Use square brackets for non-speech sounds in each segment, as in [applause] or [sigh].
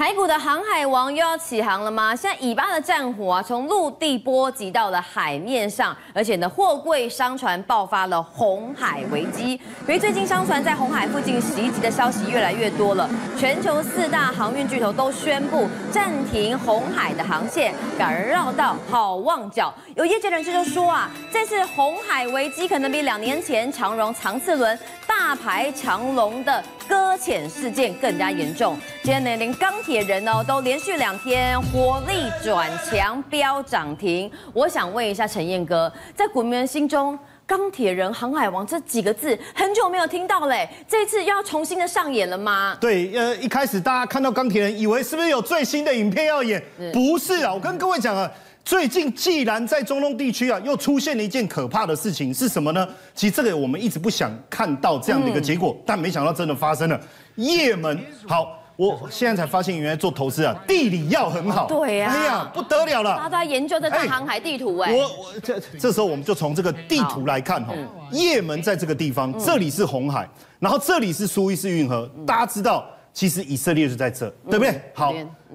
台股的航海王又要起航了吗？现在以巴的战火啊，从陆地波及到了海面上，而且呢，货柜商船爆发了红海危机。因为最近商船在红海附近袭击的消息越来越多了，全球四大航运巨头都宣布暂停红海的航线，改而绕道好望角。有业界人士就说啊，这次红海危机可能比两年前长荣长赐轮大排长龙的搁浅事件更加严重。今天呢，连钢铁人哦都连续两天火力转强，飙涨停。我想问一下陈燕哥，在股民心中，钢铁人、航海王这几个字很久没有听到嘞，这次又要重新的上演了吗？对，呃，一开始大家看到钢铁人，以为是不是有最新的影片要演？不是啊，我跟各位讲啊，最近既然在中东地区啊，又出现了一件可怕的事情，是什么呢？其实这个我们一直不想看到这样的一个结果，嗯、但没想到真的发生了。也门好。我现在才发现，原来做投资啊，地理要很好。对呀，哎呀，不得了了。大家研究这张航海地图哎。我我这这时候我们就从这个地图来看哈，也门在这个地方，这里是红海，然后这里是苏伊士运河。大家知道，其实以色列是在这，对不对？好，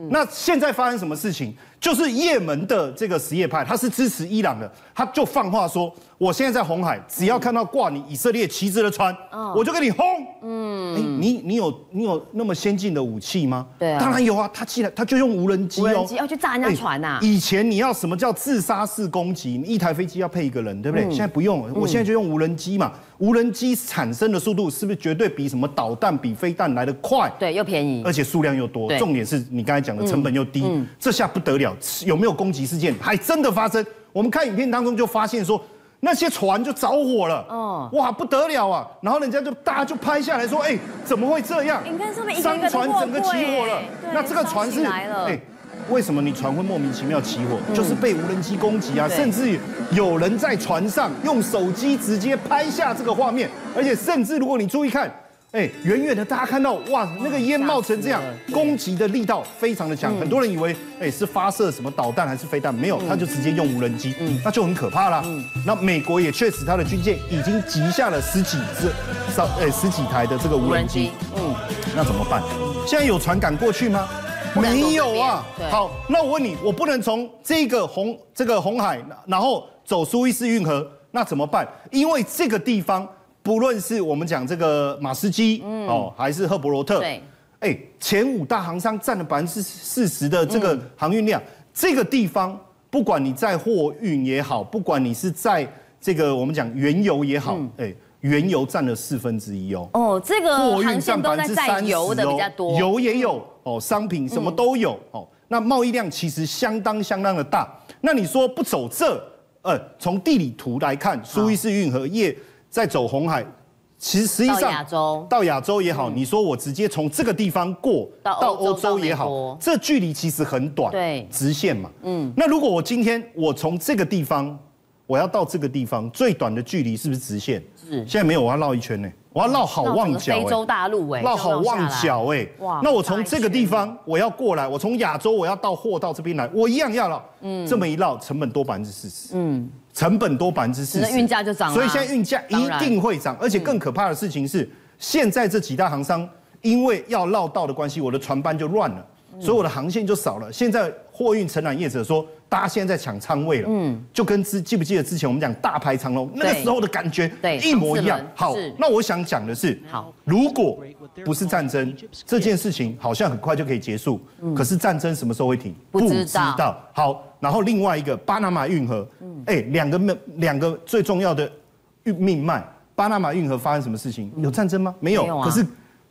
那现在发生什么事情？就是也门的这个什叶派，他是支持伊朗的，他就放话说，我现在在红海，只要看到挂你以色列旗帜的船，我就给你轰。嗯，你你有你有那么先进的武器吗？对啊，当然有啊，他既然他就用无人机哦，无人机要去炸人家船呐。以前你要什么叫自杀式攻击？你一台飞机要配一个人，对不对？现在不用，我现在就用无人机嘛。无人机产生的速度是不是绝对比什么导弹、比飞弹来得快？对，又便宜，而且数量又多。重点是你刚才讲的成本又低，这下不得了。有没有攻击事件？还真的发生。我们看影片当中就发现说，那些船就着火了。哦，哇，不得了啊！然后人家就大家就拍下来说，哎，怎么会这样？影片上面商船整个起火了。那这个船是哎，为什么你船会莫名其妙起火？就是被无人机攻击啊！甚至有人在船上用手机直接拍下这个画面，而且甚至如果你注意看。哎，远远的大家看到哇，那个烟冒成这样，攻击的力道非常的强。很多人以为哎是发射什么导弹还是飞弹，没有，他就直接用无人机，那就很可怕啦。那美国也确实，他的军舰已经集下了十几只、少哎十几台的这个无人机。嗯，那怎么办？现在有船敢过去吗？没有啊。好，那我问你，我不能从这个红这个红海，然后走苏伊士运河，那怎么办？因为这个地方。不论是我们讲这个马斯基，嗯，哦，还是赫伯罗特，对，哎，前五大航商占了百分之四十的这个航运量，这个地方不管你在货运也好，不管你是在这个我们讲原油也好，哎，原油占了四分之一哦，哦，这个货运占百分之三十，油的比较多，油也有哦，商品什么都有哦，那贸易量其实相当相当的大，那你说不走这，呃，从地理图来看，苏伊士运河业。在走红海，其实实际上到亚洲到亚洲也好，你说我直接从这个地方过到欧洲也好，这距离其实很短，对，直线嘛。嗯，那如果我今天我从这个地方我要到这个地方，最短的距离是不是直线？是。现在没有，我要绕一圈呢，我要绕好望角，非洲大陆哎，绕好望角哎。哇，那我从这个地方我要过来，我从亚洲我要到货到这边来，我一样要绕。嗯，这么一绕，成本多百分之四十。嗯。成本多百分之四十，运价就涨了。所以现在运价一定会涨，而且更可怕的事情是，现在这几大航商因为要绕道的关系，我的船班就乱了，所以我的航线就少了。现在货运承揽业者说，大家现在在抢仓位了，嗯，就跟之记不记得之前我们讲大排长龙那个时候的感觉，对，一模一样。好，那我想讲的是，好，如果不是战争，这件事情好像很快就可以结束，可是战争什么时候会停？不知道。好。然后另外一个巴拿马运河，哎，两个命两个最重要的运命脉，巴拿马运河发生什么事情？有战争吗？没有。可是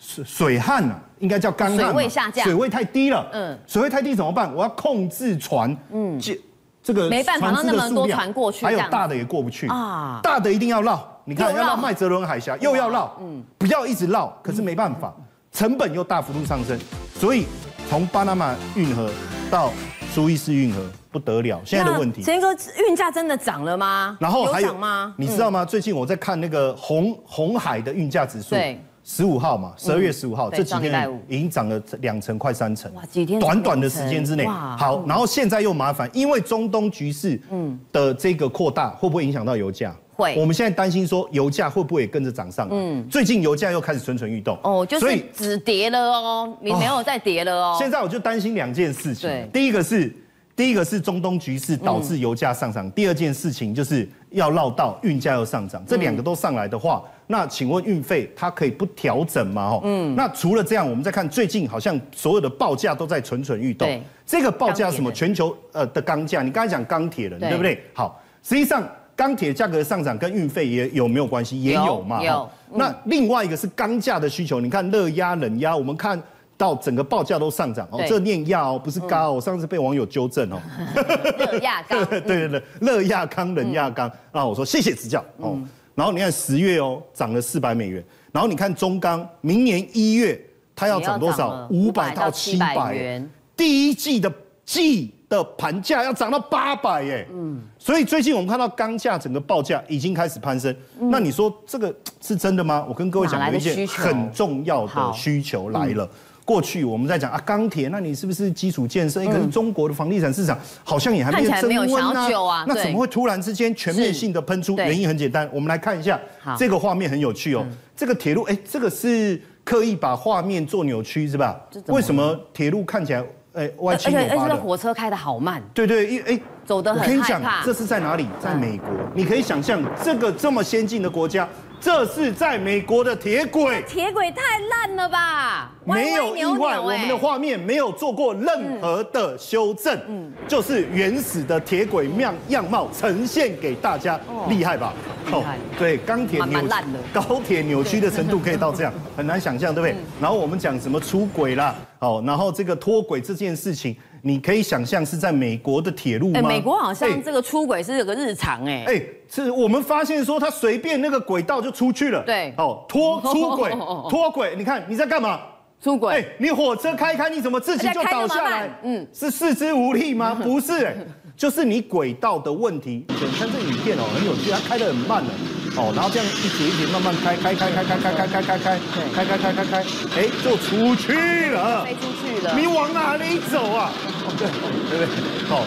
水水旱啊，应该叫干旱。水位下降，水位太低了。嗯，水位太低怎么办？我要控制船，嗯，这这个没办法让那么多船过去，还有大的也过不去啊，大的一定要绕。你看要绕麦哲伦海峡，又要绕，嗯，不要一直绕。可是没办法，成本又大幅度上升，所以从巴拿马运河到苏伊士运河。不得了，现在的问题。陈哥，运价真的涨了吗？然后还有吗？你知道吗？最近我在看那个红红海的运价指数，对，十五号嘛，十二月十五号，这几天已经涨了两成，快三成。哇，几天？短短的时间之内。好，然后现在又麻烦，因为中东局势，嗯，的这个扩大，会不会影响到油价？会。我们现在担心说油价会不会也跟着涨上？嗯，最近油价又开始蠢蠢欲动。哦，就是止跌了哦，你没有再跌了哦。现在我就担心两件事情。对，第一个是。第一个是中东局势导致油价上涨，第二件事情就是要绕道运价又上涨，这两个都上来的话，那请问运费它可以不调整吗？哦，嗯，那除了这样，我们再看最近好像所有的报价都在蠢蠢欲动。对，这个报价什么？全球呃的钢价，你刚才讲钢铁人对不对？好，实际上钢铁价格上涨跟运费也有没有关系？也有嘛。有。那另外一个是钢价的需求，你看热压、冷压，我们看。到整个报价都上涨哦，这念压哦，不是高哦，我上次被网友纠正哦。[laughs] 热压钢，[laughs] 对对对，热压钢、冷压钢啊，我说谢谢指教哦。然后你看十月哦，涨了四百美元。然后你看中钢，明年一月它要涨多少？五百到七百元。第一季的季的盘价要涨到八百耶。嗯。所以最近我们看到钢价整个报价已经开始攀升。那你说这个是真的吗？我跟各位讲，有一件很重要的需求来了。过去我们在讲啊钢铁，那你是不是基础建设？可是中国的房地产市场好像也还没有升温啊，那怎么会突然之间全面性的喷出？原因很简单，我们来看一下这个画面很有趣哦。这个铁路，哎，这个是刻意把画面做扭曲是吧？为什么铁路看起来哎歪七扭八的？而且火车开的好慢。对对，因为哎，走得很害怕。这是在哪里？在美国。你可以想象这个这么先进的国家。这是在美国的铁轨，铁轨太烂了吧？没有意外，我们的画面没有做过任何的修正，嗯，就是原始的铁轨样样貌呈现给大家，厉害吧？厉害，对，钢铁扭曲，高铁扭曲的程度可以到这样，很难想象，对不对？然后我们讲什么出轨啦，哦，然后这个脱轨这件事情。你可以想象是在美国的铁路吗？美国好像这个出轨是有个日常哎。哎，是我们发现说他随便那个轨道就出去了。对，哦，脱 [laughs] 出轨，脱轨，你看你在干嘛？出轨。哎，你火车开开，你怎么自己就倒下来？嗯，是四肢无力吗？[laughs] 不是，哎，就是你轨道的问题。你看这影片哦，很有趣，它开得很慢了。哦，然后这样一节一节慢慢开，开开开开开开开开开，开开开开开，哎，就出去了，飞出去了。你往哪里走啊？对对对，好，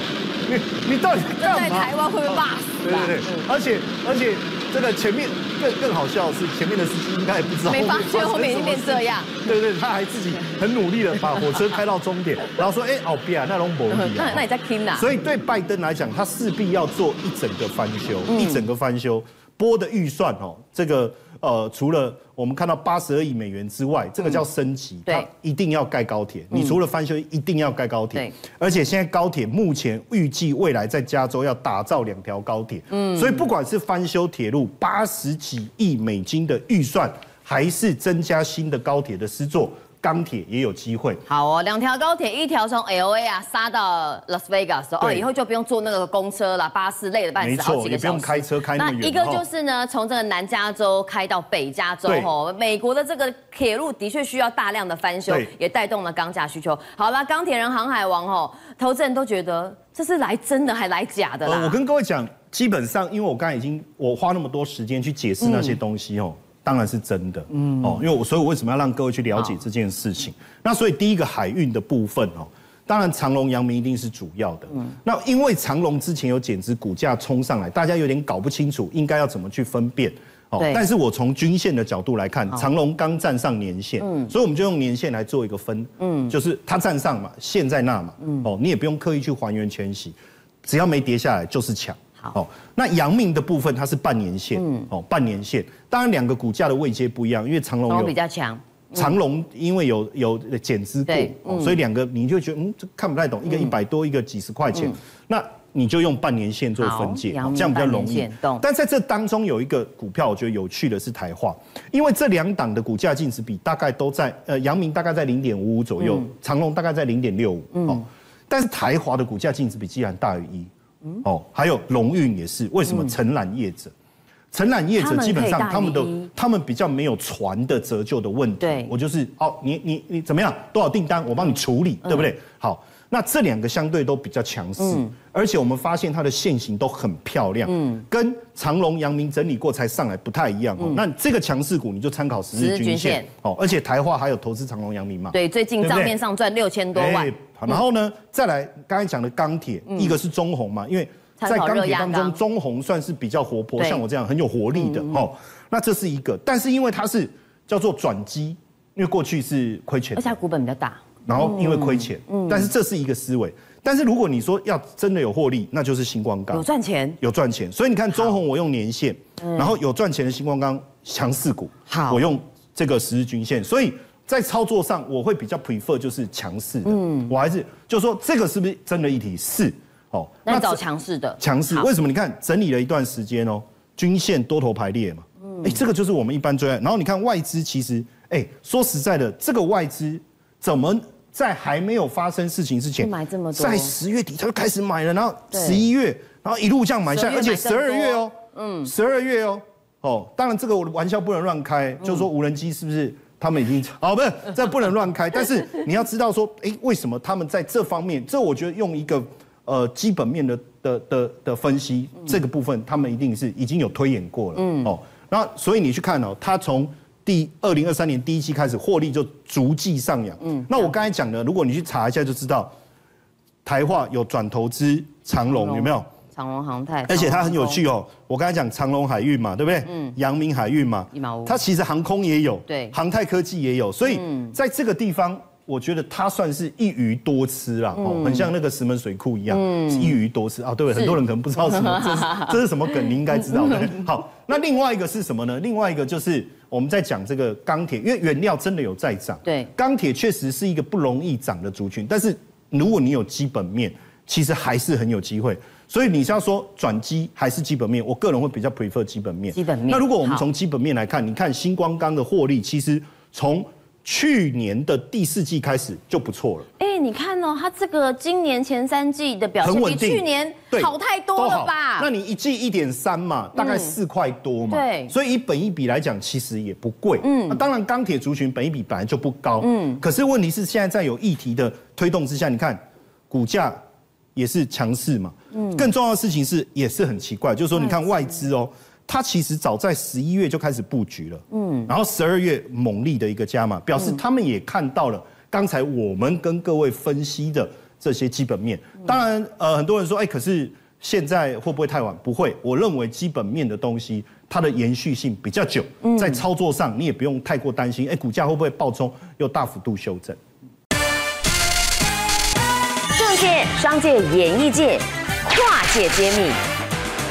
你你到底干嘛？在台湾会被骂死。对对对，而且而且这个前面更更好笑的是，前面的司机应该也不知道，没发现后面已经变这样。对对，他还自己很努力的把火车开到终点，然后说，哎，好别啊，那龙博那那你在听啊？所以对拜登来讲，他势必要做一整个翻修，一整个翻修。拨的预算哦，这个呃，除了我们看到八十二亿美元之外，这个叫升级，它，一定要盖高铁。你除了翻修，一定要盖高铁。对，而且现在高铁目前预计未来在加州要打造两条高铁，嗯，所以不管是翻修铁路八十几亿美金的预算，还是增加新的高铁的施作。钢铁也有机会。好哦，两条高铁，一条从 LA 啊杀到 Las Vegas 哦，以后就不用坐那个公车了，巴士累了半死，好几个小时。也不用开车开那么远。那一个就是呢，从这个南加州开到北加州哦，美国的这个铁路的确需要大量的翻修，也带动了钢价需求。好了，钢铁人航海王哦，投资人都觉得这是来真的还来假的啦。我跟各位讲，基本上因为我刚才已经我花那么多时间去解释那些东西哦。当然是真的，嗯。哦，因为我所以，我为什么要让各位去了解这件事情？那所以第一个海运的部分哦，当然长隆、阳明一定是主要的。嗯，那因为长隆之前有减资，股价冲上来，大家有点搞不清楚应该要怎么去分辨。哦，但是我从均线的角度来看，长隆刚站上年线，嗯，所以我们就用年线来做一个分，嗯，就是它站上嘛，线在那嘛，嗯，哦，你也不用刻意去还原全息，只要没跌下来就是强。哦，那阳明的部分它是半年线，嗯，哦，半年线，当然两个股价的位阶不一样，因为长隆有比较强，长隆因为有有减资过，所以两个你就觉得嗯，这看不太懂，一个一百多，一个几十块钱，那你就用半年线做分界，这样比较容易。但在这当中有一个股票，我觉得有趣的是台化，因为这两档的股价净值比大概都在呃，阳明大概在零点五五左右，长隆大概在零点六五，哦，但是台华的股价净值比既然大于一。哦，还有龙运也是，为什么承揽业者？承揽业者基本上他们的他们比较没有船的折旧的问题。对，我就是哦，你你你怎么样？多少订单我帮你处理，对不对？好，那这两个相对都比较强势，而且我们发现它的线型都很漂亮，嗯，跟长隆、阳明整理过才上来不太一样哦。那这个强势股你就参考十日均线哦，而且台化还有投资长隆、阳明嘛？对，最近账面上赚六千多万。然后呢，再来刚才讲的钢铁，一个是中红嘛，因为在钢铁当中，中红算是比较活泼，像我这样很有活力的哦。那这是一个，但是因为它是叫做转机，因为过去是亏钱，而且它股本比较大，然后因为亏钱，但是这是一个思维。但是如果你说要真的有获利，那就是星光钢有赚钱，有赚钱。所以你看中红，我用年线，然后有赚钱的星光钢强势股，好，我用这个十日均线。所以在操作上，我会比较 prefer 就是强势的。嗯，我还是就说这个是不是真的议题？是哦。那找强势的，强势为什么？你看整理了一段时间哦，均线多头排列嘛。嗯，哎，这个就是我们一般最爱。然后你看外资，其实哎，说实在的，这个外资怎么？在还没有发生事情之前，在十月底他就开始买了，然后十一月，然后一路这样买下来，而且十二月哦，嗯，十二月哦，哦，当然这个玩笑不能乱开，就是说无人机是不是他们已经 [laughs] 哦，不是，这不能乱开，但是你要知道说，哎，为什么他们在这方面？这我觉得用一个呃基本面的的的的分析，这个部分他们一定是已经有推演过了，嗯，哦，那所以你去看哦，他从。第二零二三年第一期开始获利就逐季上扬。嗯，那我刚才讲的，如果你去查一下就知道，台化有转投资长隆有没有？长隆航太，而且它很有趣哦。我刚才讲长隆海运嘛，对不对？嗯。阳明海运嘛，它其实航空也有，对，航太科技也有，所以在这个地方。我觉得它算是一鱼多吃啦，哦，很像那个石门水库一样，一鱼多吃啊。对，很多人可能不知道什么，这是这是什么梗，你应该知道的。[laughs] 好，那另外一个是什么呢？另外一个就是我们在讲这个钢铁，因为原料真的有在涨。对，钢铁确实是一个不容易涨的族群，但是如果你有基本面，其实还是很有机会。所以你是要说转机还是基本面？我个人会比较 prefer 基本面。基本面。那如果我们从基本面来看，你看新光钢的获利，其实从去年的第四季开始就不错了。哎，你看哦，它这个今年前三季的表现比去年好太多了吧？那你一季一点三嘛，大概四块多嘛。对。所以以本一比来讲，其实也不贵。嗯。那当然，钢铁族群本一比本来就不高。嗯。可是问题是，现在在有议题的推动之下，你看股价也是强势嘛。嗯。更重要的事情是，也是很奇怪，就是说，你看外资哦。它其实早在十一月就开始布局了，嗯，然后十二月猛力的一个加码，表示他们也看到了刚才我们跟各位分析的这些基本面。当然，呃，很多人说，哎，可是现在会不会太晚？不会，我认为基本面的东西它的延续性比较久，在操作上你也不用太过担心，哎，股价会不会暴冲又大幅度修正？政界、商界、演艺界，跨界揭秘。